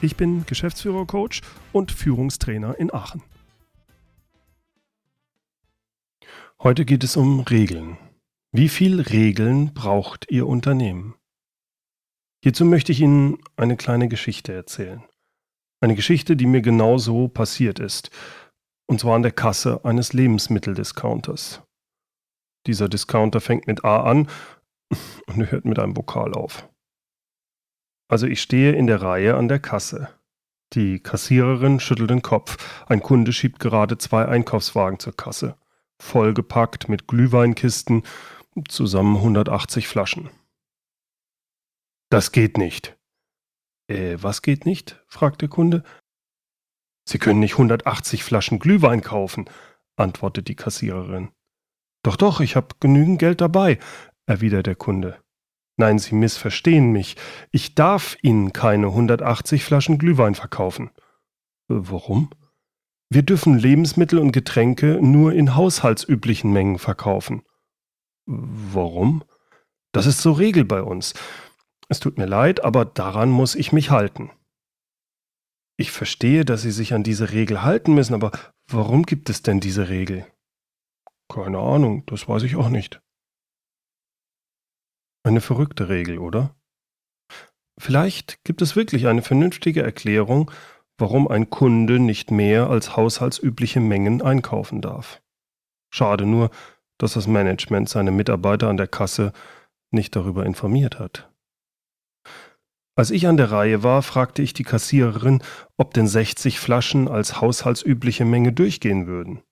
Ich bin Geschäftsführer-Coach und Führungstrainer in Aachen. Heute geht es um Regeln. Wie viel Regeln braucht Ihr Unternehmen? Hierzu möchte ich Ihnen eine kleine Geschichte erzählen. Eine Geschichte, die mir genau so passiert ist. Und zwar an der Kasse eines Lebensmitteldiscounters. Dieser Discounter fängt mit A an und hört mit einem Vokal auf. Also ich stehe in der Reihe an der Kasse. Die Kassiererin schüttelt den Kopf. Ein Kunde schiebt gerade zwei Einkaufswagen zur Kasse. Vollgepackt mit Glühweinkisten, zusammen 180 Flaschen. Das geht nicht. Äh, was geht nicht? fragt der Kunde. Sie können nicht 180 Flaschen Glühwein kaufen, antwortet die Kassiererin. Doch, doch, ich habe genügend Geld dabei, erwidert der Kunde. Nein, Sie missverstehen mich. Ich darf Ihnen keine 180 Flaschen Glühwein verkaufen. Äh, warum? Wir dürfen Lebensmittel und Getränke nur in haushaltsüblichen Mengen verkaufen. Warum? Das ist so Regel bei uns. Es tut mir leid, aber daran muss ich mich halten. Ich verstehe, dass Sie sich an diese Regel halten müssen, aber warum gibt es denn diese Regel? Keine Ahnung, das weiß ich auch nicht. Eine verrückte Regel, oder? Vielleicht gibt es wirklich eine vernünftige Erklärung, warum ein Kunde nicht mehr als haushaltsübliche Mengen einkaufen darf. Schade nur, dass das Management seine Mitarbeiter an der Kasse nicht darüber informiert hat. Als ich an der Reihe war, fragte ich die Kassiererin, ob denn 60 Flaschen als haushaltsübliche Menge durchgehen würden.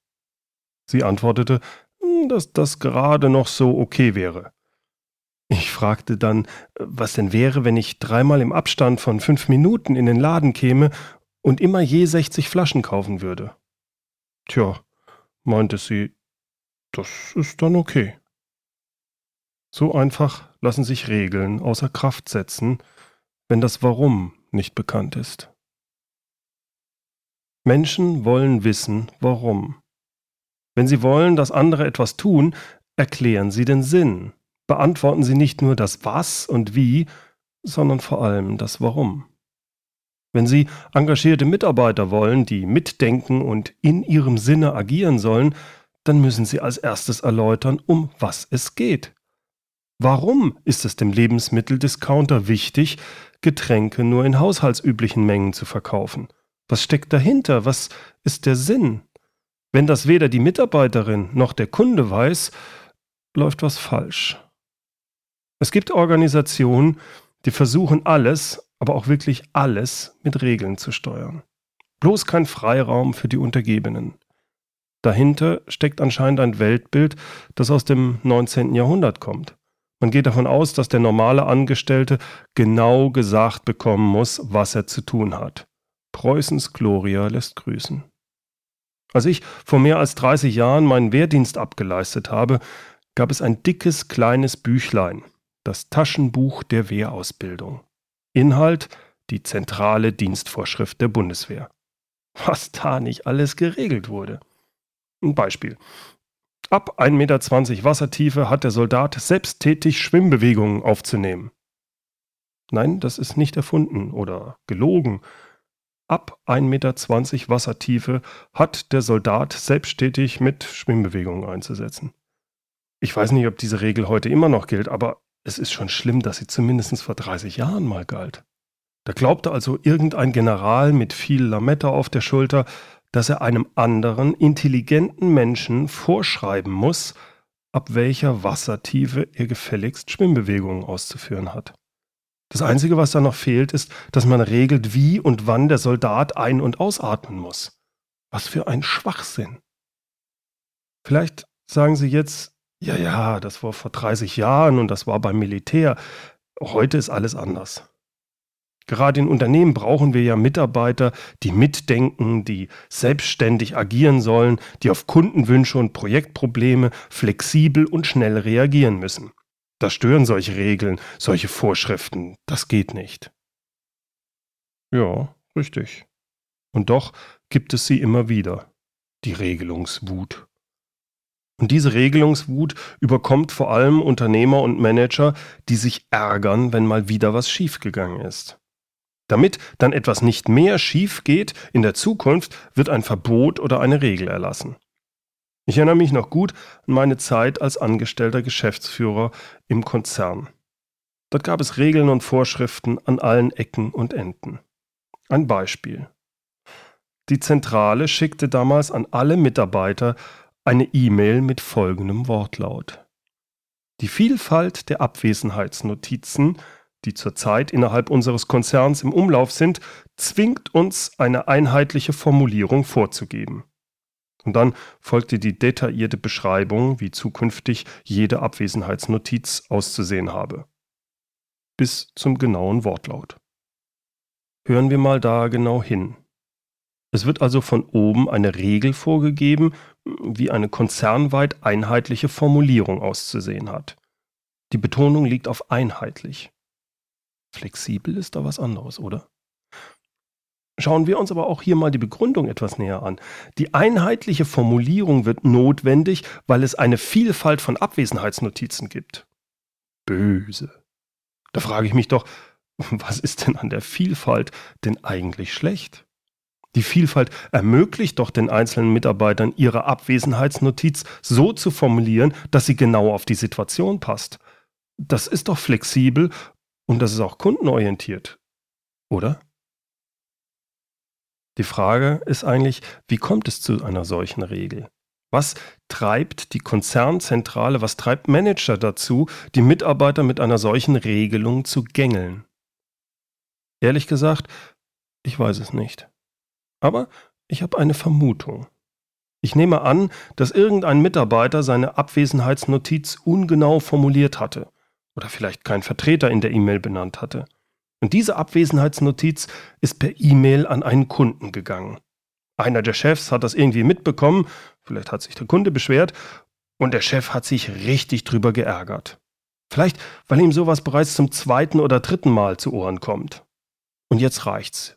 Sie antwortete, hm, dass das gerade noch so okay wäre. Ich fragte dann, was denn wäre, wenn ich dreimal im Abstand von fünf Minuten in den Laden käme und immer je 60 Flaschen kaufen würde. Tja, meinte sie, das ist dann okay. So einfach lassen sich Regeln außer Kraft setzen, wenn das Warum nicht bekannt ist. Menschen wollen wissen, warum. Wenn sie wollen, dass andere etwas tun, erklären sie den Sinn. Beantworten sie nicht nur das Was und Wie, sondern vor allem das Warum. Wenn Sie engagierte Mitarbeiter wollen, die mitdenken und in ihrem Sinne agieren sollen, dann müssen Sie als erstes erläutern, um was es geht. Warum ist es dem Lebensmitteldiscounter wichtig, Getränke nur in haushaltsüblichen Mengen zu verkaufen? Was steckt dahinter? Was ist der Sinn? Wenn das weder die Mitarbeiterin noch der Kunde weiß, läuft was falsch. Es gibt Organisationen, die versuchen alles, aber auch wirklich alles mit Regeln zu steuern. Bloß kein Freiraum für die Untergebenen. Dahinter steckt anscheinend ein Weltbild, das aus dem 19. Jahrhundert kommt. Man geht davon aus, dass der normale Angestellte genau gesagt bekommen muss, was er zu tun hat. Preußens Gloria lässt grüßen. Als ich vor mehr als 30 Jahren meinen Wehrdienst abgeleistet habe, gab es ein dickes kleines Büchlein, das Taschenbuch der Wehrausbildung. Inhalt die zentrale Dienstvorschrift der Bundeswehr. Was da nicht alles geregelt wurde. Ein Beispiel. Ab 1,20 Meter Wassertiefe hat der Soldat selbsttätig Schwimmbewegungen aufzunehmen. Nein, das ist nicht erfunden oder gelogen. Ab 1,20 Meter Wassertiefe hat der Soldat selbsttätig mit Schwimmbewegungen einzusetzen. Ich weiß nicht, ob diese Regel heute immer noch gilt, aber es ist schon schlimm, dass sie zumindest vor 30 Jahren mal galt. Da glaubte also irgendein General mit viel Lametta auf der Schulter, dass er einem anderen, intelligenten Menschen vorschreiben muss, ab welcher Wassertiefe er gefälligst Schwimmbewegungen auszuführen hat. Das Einzige, was da noch fehlt, ist, dass man regelt, wie und wann der Soldat ein- und ausatmen muss. Was für ein Schwachsinn. Vielleicht sagen Sie jetzt, ja, ja, das war vor 30 Jahren und das war beim Militär. Heute ist alles anders. Gerade in Unternehmen brauchen wir ja Mitarbeiter, die mitdenken, die selbstständig agieren sollen, die auf Kundenwünsche und Projektprobleme flexibel und schnell reagieren müssen. Das stören solche Regeln, solche Vorschriften. Das geht nicht. Ja, richtig. Und doch gibt es sie immer wieder, die Regelungswut. Und diese Regelungswut überkommt vor allem Unternehmer und Manager, die sich ärgern, wenn mal wieder was schiefgegangen ist. Damit dann etwas nicht mehr schief geht in der Zukunft, wird ein Verbot oder eine Regel erlassen. Ich erinnere mich noch gut an meine Zeit als angestellter Geschäftsführer im Konzern. Dort gab es Regeln und Vorschriften an allen Ecken und Enden. Ein Beispiel. Die Zentrale schickte damals an alle Mitarbeiter eine E-Mail mit folgendem Wortlaut. Die Vielfalt der Abwesenheitsnotizen die zurzeit innerhalb unseres Konzerns im Umlauf sind, zwingt uns, eine einheitliche Formulierung vorzugeben. Und dann folgte die detaillierte Beschreibung, wie zukünftig jede Abwesenheitsnotiz auszusehen habe. Bis zum genauen Wortlaut. Hören wir mal da genau hin. Es wird also von oben eine Regel vorgegeben, wie eine konzernweit einheitliche Formulierung auszusehen hat. Die Betonung liegt auf einheitlich. Flexibel ist da was anderes, oder? Schauen wir uns aber auch hier mal die Begründung etwas näher an. Die einheitliche Formulierung wird notwendig, weil es eine Vielfalt von Abwesenheitsnotizen gibt. Böse. Da frage ich mich doch, was ist denn an der Vielfalt denn eigentlich schlecht? Die Vielfalt ermöglicht doch den einzelnen Mitarbeitern, ihre Abwesenheitsnotiz so zu formulieren, dass sie genau auf die Situation passt. Das ist doch flexibel und das ist auch kundenorientiert, oder? Die Frage ist eigentlich, wie kommt es zu einer solchen Regel? Was treibt die Konzernzentrale, was treibt Manager dazu, die Mitarbeiter mit einer solchen Regelung zu gängeln? Ehrlich gesagt, ich weiß es nicht. Aber ich habe eine Vermutung. Ich nehme an, dass irgendein Mitarbeiter seine Abwesenheitsnotiz ungenau formuliert hatte oder vielleicht kein Vertreter in der E-Mail benannt hatte. Und diese Abwesenheitsnotiz ist per E-Mail an einen Kunden gegangen. Einer der Chefs hat das irgendwie mitbekommen, vielleicht hat sich der Kunde beschwert, und der Chef hat sich richtig drüber geärgert. Vielleicht, weil ihm sowas bereits zum zweiten oder dritten Mal zu Ohren kommt. Und jetzt reicht's.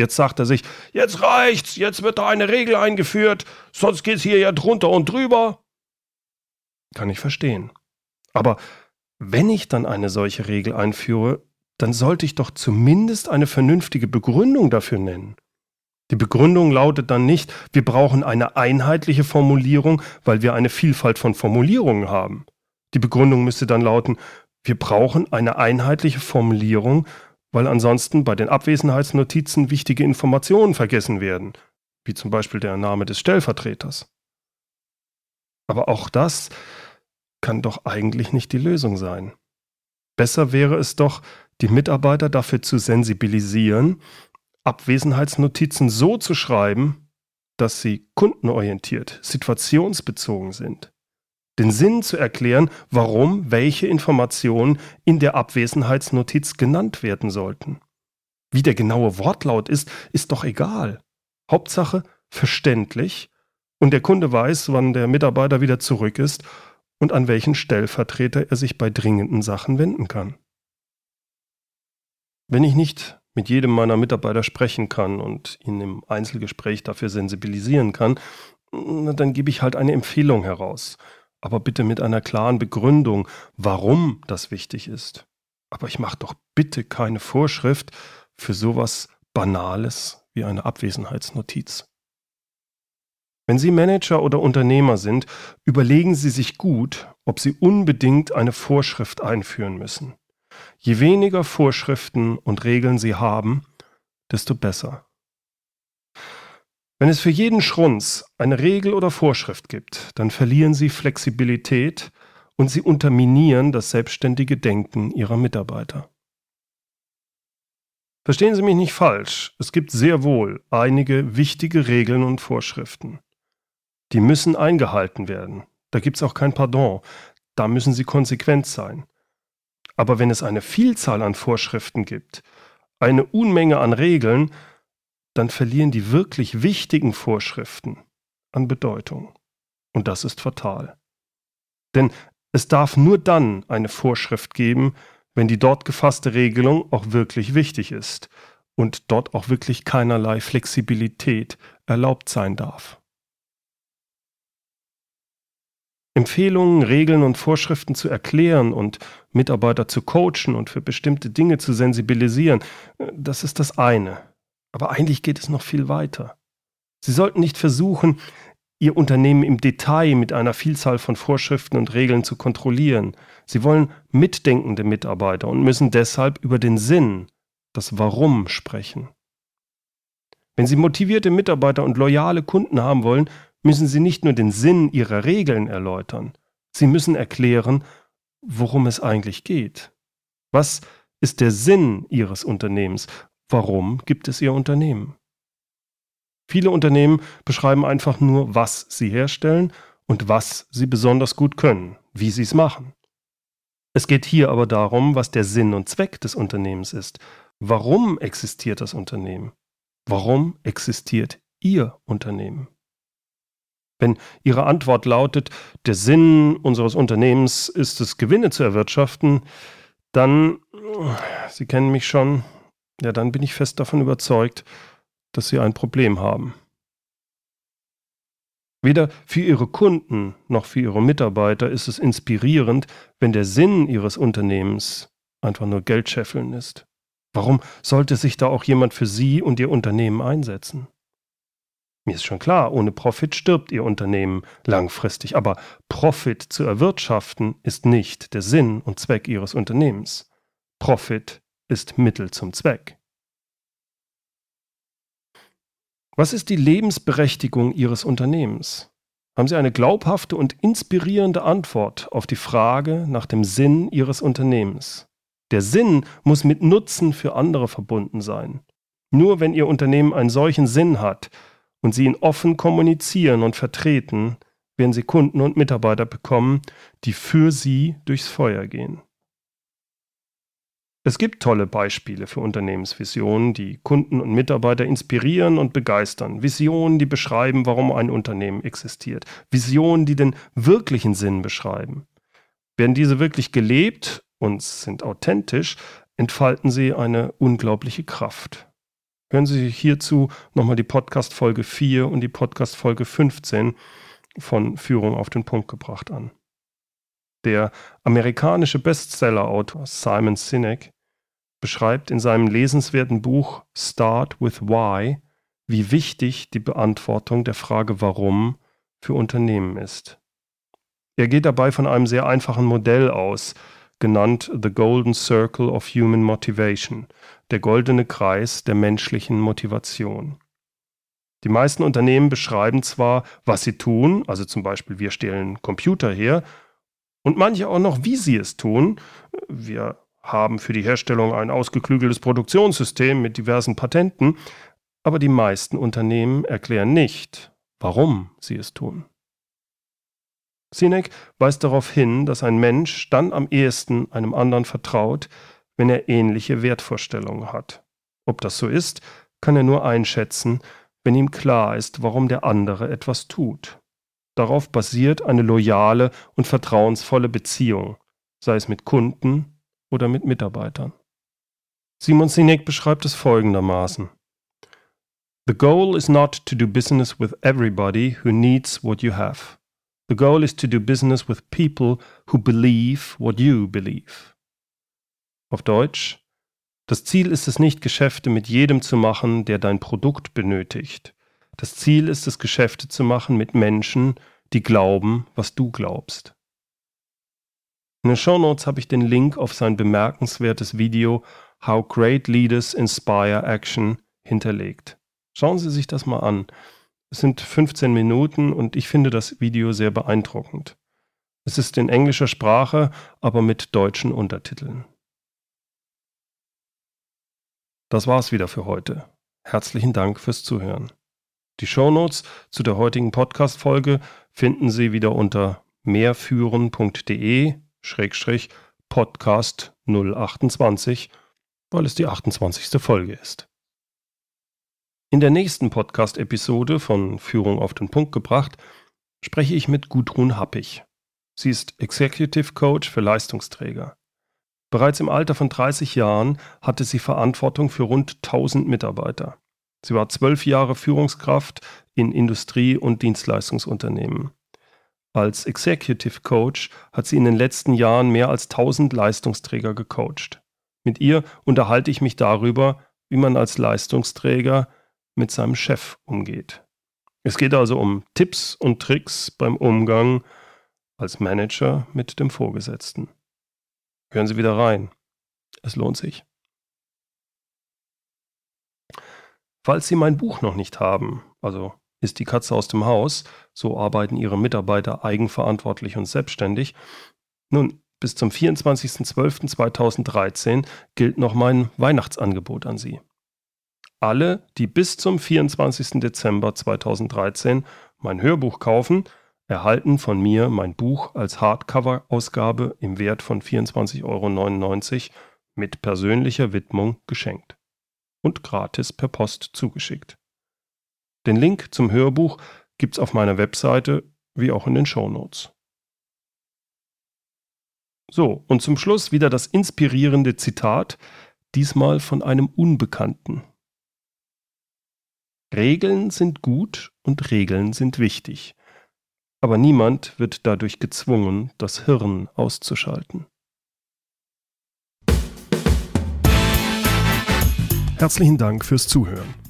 Jetzt sagt er sich, jetzt reicht's, jetzt wird da eine Regel eingeführt, sonst geht's hier ja drunter und drüber. Kann ich verstehen. Aber wenn ich dann eine solche Regel einführe, dann sollte ich doch zumindest eine vernünftige Begründung dafür nennen. Die Begründung lautet dann nicht, wir brauchen eine einheitliche Formulierung, weil wir eine Vielfalt von Formulierungen haben. Die Begründung müsste dann lauten, wir brauchen eine einheitliche Formulierung, weil ansonsten bei den Abwesenheitsnotizen wichtige Informationen vergessen werden, wie zum Beispiel der Name des Stellvertreters. Aber auch das kann doch eigentlich nicht die Lösung sein. Besser wäre es doch, die Mitarbeiter dafür zu sensibilisieren, Abwesenheitsnotizen so zu schreiben, dass sie kundenorientiert, situationsbezogen sind. Den Sinn zu erklären, warum welche Informationen in der Abwesenheitsnotiz genannt werden sollten. Wie der genaue Wortlaut ist, ist doch egal. Hauptsache verständlich und der Kunde weiß, wann der Mitarbeiter wieder zurück ist und an welchen Stellvertreter er sich bei dringenden Sachen wenden kann. Wenn ich nicht mit jedem meiner Mitarbeiter sprechen kann und ihn im Einzelgespräch dafür sensibilisieren kann, dann gebe ich halt eine Empfehlung heraus. Aber bitte mit einer klaren Begründung, warum das wichtig ist. Aber ich mache doch bitte keine Vorschrift für sowas Banales wie eine Abwesenheitsnotiz. Wenn Sie Manager oder Unternehmer sind, überlegen Sie sich gut, ob Sie unbedingt eine Vorschrift einführen müssen. Je weniger Vorschriften und Regeln Sie haben, desto besser. Wenn es für jeden Schrunz eine Regel oder Vorschrift gibt, dann verlieren Sie Flexibilität und Sie unterminieren das selbstständige Denken Ihrer Mitarbeiter. Verstehen Sie mich nicht falsch, es gibt sehr wohl einige wichtige Regeln und Vorschriften. Die müssen eingehalten werden. Da gibt es auch kein Pardon. Da müssen sie konsequent sein. Aber wenn es eine Vielzahl an Vorschriften gibt, eine Unmenge an Regeln, dann verlieren die wirklich wichtigen Vorschriften an Bedeutung. Und das ist fatal. Denn es darf nur dann eine Vorschrift geben, wenn die dort gefasste Regelung auch wirklich wichtig ist und dort auch wirklich keinerlei Flexibilität erlaubt sein darf. Empfehlungen, Regeln und Vorschriften zu erklären und Mitarbeiter zu coachen und für bestimmte Dinge zu sensibilisieren, das ist das eine. Aber eigentlich geht es noch viel weiter. Sie sollten nicht versuchen, Ihr Unternehmen im Detail mit einer Vielzahl von Vorschriften und Regeln zu kontrollieren. Sie wollen mitdenkende Mitarbeiter und müssen deshalb über den Sinn, das Warum sprechen. Wenn Sie motivierte Mitarbeiter und loyale Kunden haben wollen, müssen Sie nicht nur den Sinn Ihrer Regeln erläutern, Sie müssen erklären, worum es eigentlich geht. Was ist der Sinn Ihres Unternehmens? Warum gibt es Ihr Unternehmen? Viele Unternehmen beschreiben einfach nur, was sie herstellen und was sie besonders gut können, wie sie es machen. Es geht hier aber darum, was der Sinn und Zweck des Unternehmens ist. Warum existiert das Unternehmen? Warum existiert Ihr Unternehmen? Wenn Ihre Antwort lautet, der Sinn unseres Unternehmens ist es, Gewinne zu erwirtschaften, dann, Sie kennen mich schon, ja, dann bin ich fest davon überzeugt, dass sie ein Problem haben. Weder für ihre Kunden noch für ihre Mitarbeiter ist es inspirierend, wenn der Sinn ihres Unternehmens einfach nur Geldscheffeln ist. Warum sollte sich da auch jemand für sie und ihr Unternehmen einsetzen? Mir ist schon klar, ohne Profit stirbt ihr Unternehmen langfristig, aber Profit zu erwirtschaften ist nicht der Sinn und Zweck ihres Unternehmens. Profit ist Mittel zum Zweck. Was ist die Lebensberechtigung Ihres Unternehmens? Haben Sie eine glaubhafte und inspirierende Antwort auf die Frage nach dem Sinn Ihres Unternehmens? Der Sinn muss mit Nutzen für andere verbunden sein. Nur wenn Ihr Unternehmen einen solchen Sinn hat und Sie ihn offen kommunizieren und vertreten, werden Sie Kunden und Mitarbeiter bekommen, die für Sie durchs Feuer gehen. Es gibt tolle Beispiele für Unternehmensvisionen, die Kunden und Mitarbeiter inspirieren und begeistern. Visionen, die beschreiben, warum ein Unternehmen existiert. Visionen, die den wirklichen Sinn beschreiben. Werden diese wirklich gelebt und sind authentisch, entfalten sie eine unglaubliche Kraft. Hören Sie sich hierzu nochmal die Podcast Folge 4 und die Podcast Folge 15 von Führung auf den Punkt gebracht an. Der amerikanische Bestsellerautor Simon Sinek beschreibt in seinem lesenswerten Buch Start with Why, wie wichtig die Beantwortung der Frage Warum für Unternehmen ist. Er geht dabei von einem sehr einfachen Modell aus, genannt The Golden Circle of Human Motivation, der goldene Kreis der menschlichen Motivation. Die meisten Unternehmen beschreiben zwar, was sie tun, also zum Beispiel wir stellen Computer her, und manche auch noch, wie sie es tun. Wir haben für die Herstellung ein ausgeklügeltes Produktionssystem mit diversen Patenten, aber die meisten Unternehmen erklären nicht, warum sie es tun. Sinek weist darauf hin, dass ein Mensch dann am ehesten einem anderen vertraut, wenn er ähnliche Wertvorstellungen hat. Ob das so ist, kann er nur einschätzen, wenn ihm klar ist, warum der andere etwas tut. Darauf basiert eine loyale und vertrauensvolle Beziehung, sei es mit Kunden oder mit Mitarbeitern. Simon Sinek beschreibt es folgendermaßen. The goal is not to do business with everybody who needs what you have. The goal is to do business with people who believe what you believe. Auf Deutsch, das Ziel ist es nicht, Geschäfte mit jedem zu machen, der dein Produkt benötigt. Das Ziel ist es, Geschäfte zu machen mit Menschen, die glauben, was du glaubst. In den Show Notes habe ich den Link auf sein bemerkenswertes Video How Great Leaders Inspire Action hinterlegt. Schauen Sie sich das mal an. Es sind 15 Minuten und ich finde das Video sehr beeindruckend. Es ist in englischer Sprache, aber mit deutschen Untertiteln. Das war's wieder für heute. Herzlichen Dank fürs Zuhören. Die Shownotes zu der heutigen Podcast-Folge finden Sie wieder unter mehrführen.de Podcast 028 weil es die 28. Folge ist. In der nächsten Podcast-Episode von Führung auf den Punkt gebracht spreche ich mit Gudrun Happig. Sie ist Executive Coach für Leistungsträger. Bereits im Alter von 30 Jahren hatte sie Verantwortung für rund 1000 Mitarbeiter. Sie war zwölf Jahre Führungskraft in Industrie- und Dienstleistungsunternehmen. Als Executive Coach hat sie in den letzten Jahren mehr als 1000 Leistungsträger gecoacht. Mit ihr unterhalte ich mich darüber, wie man als Leistungsträger mit seinem Chef umgeht. Es geht also um Tipps und Tricks beim Umgang als Manager mit dem Vorgesetzten. Hören Sie wieder rein. Es lohnt sich. Falls Sie mein Buch noch nicht haben, also ist die Katze aus dem Haus, so arbeiten Ihre Mitarbeiter eigenverantwortlich und selbstständig. Nun, bis zum 24.12.2013 gilt noch mein Weihnachtsangebot an Sie. Alle, die bis zum 24. Dezember 2013 mein Hörbuch kaufen, erhalten von mir mein Buch als Hardcover-Ausgabe im Wert von 24,99 Euro mit persönlicher Widmung geschenkt und gratis per Post zugeschickt. Den Link zum Hörbuch gibt's auf meiner Webseite wie auch in den Show Notes. So, und zum Schluss wieder das inspirierende Zitat, diesmal von einem Unbekannten. Regeln sind gut und Regeln sind wichtig, aber niemand wird dadurch gezwungen, das Hirn auszuschalten. Herzlichen Dank fürs Zuhören.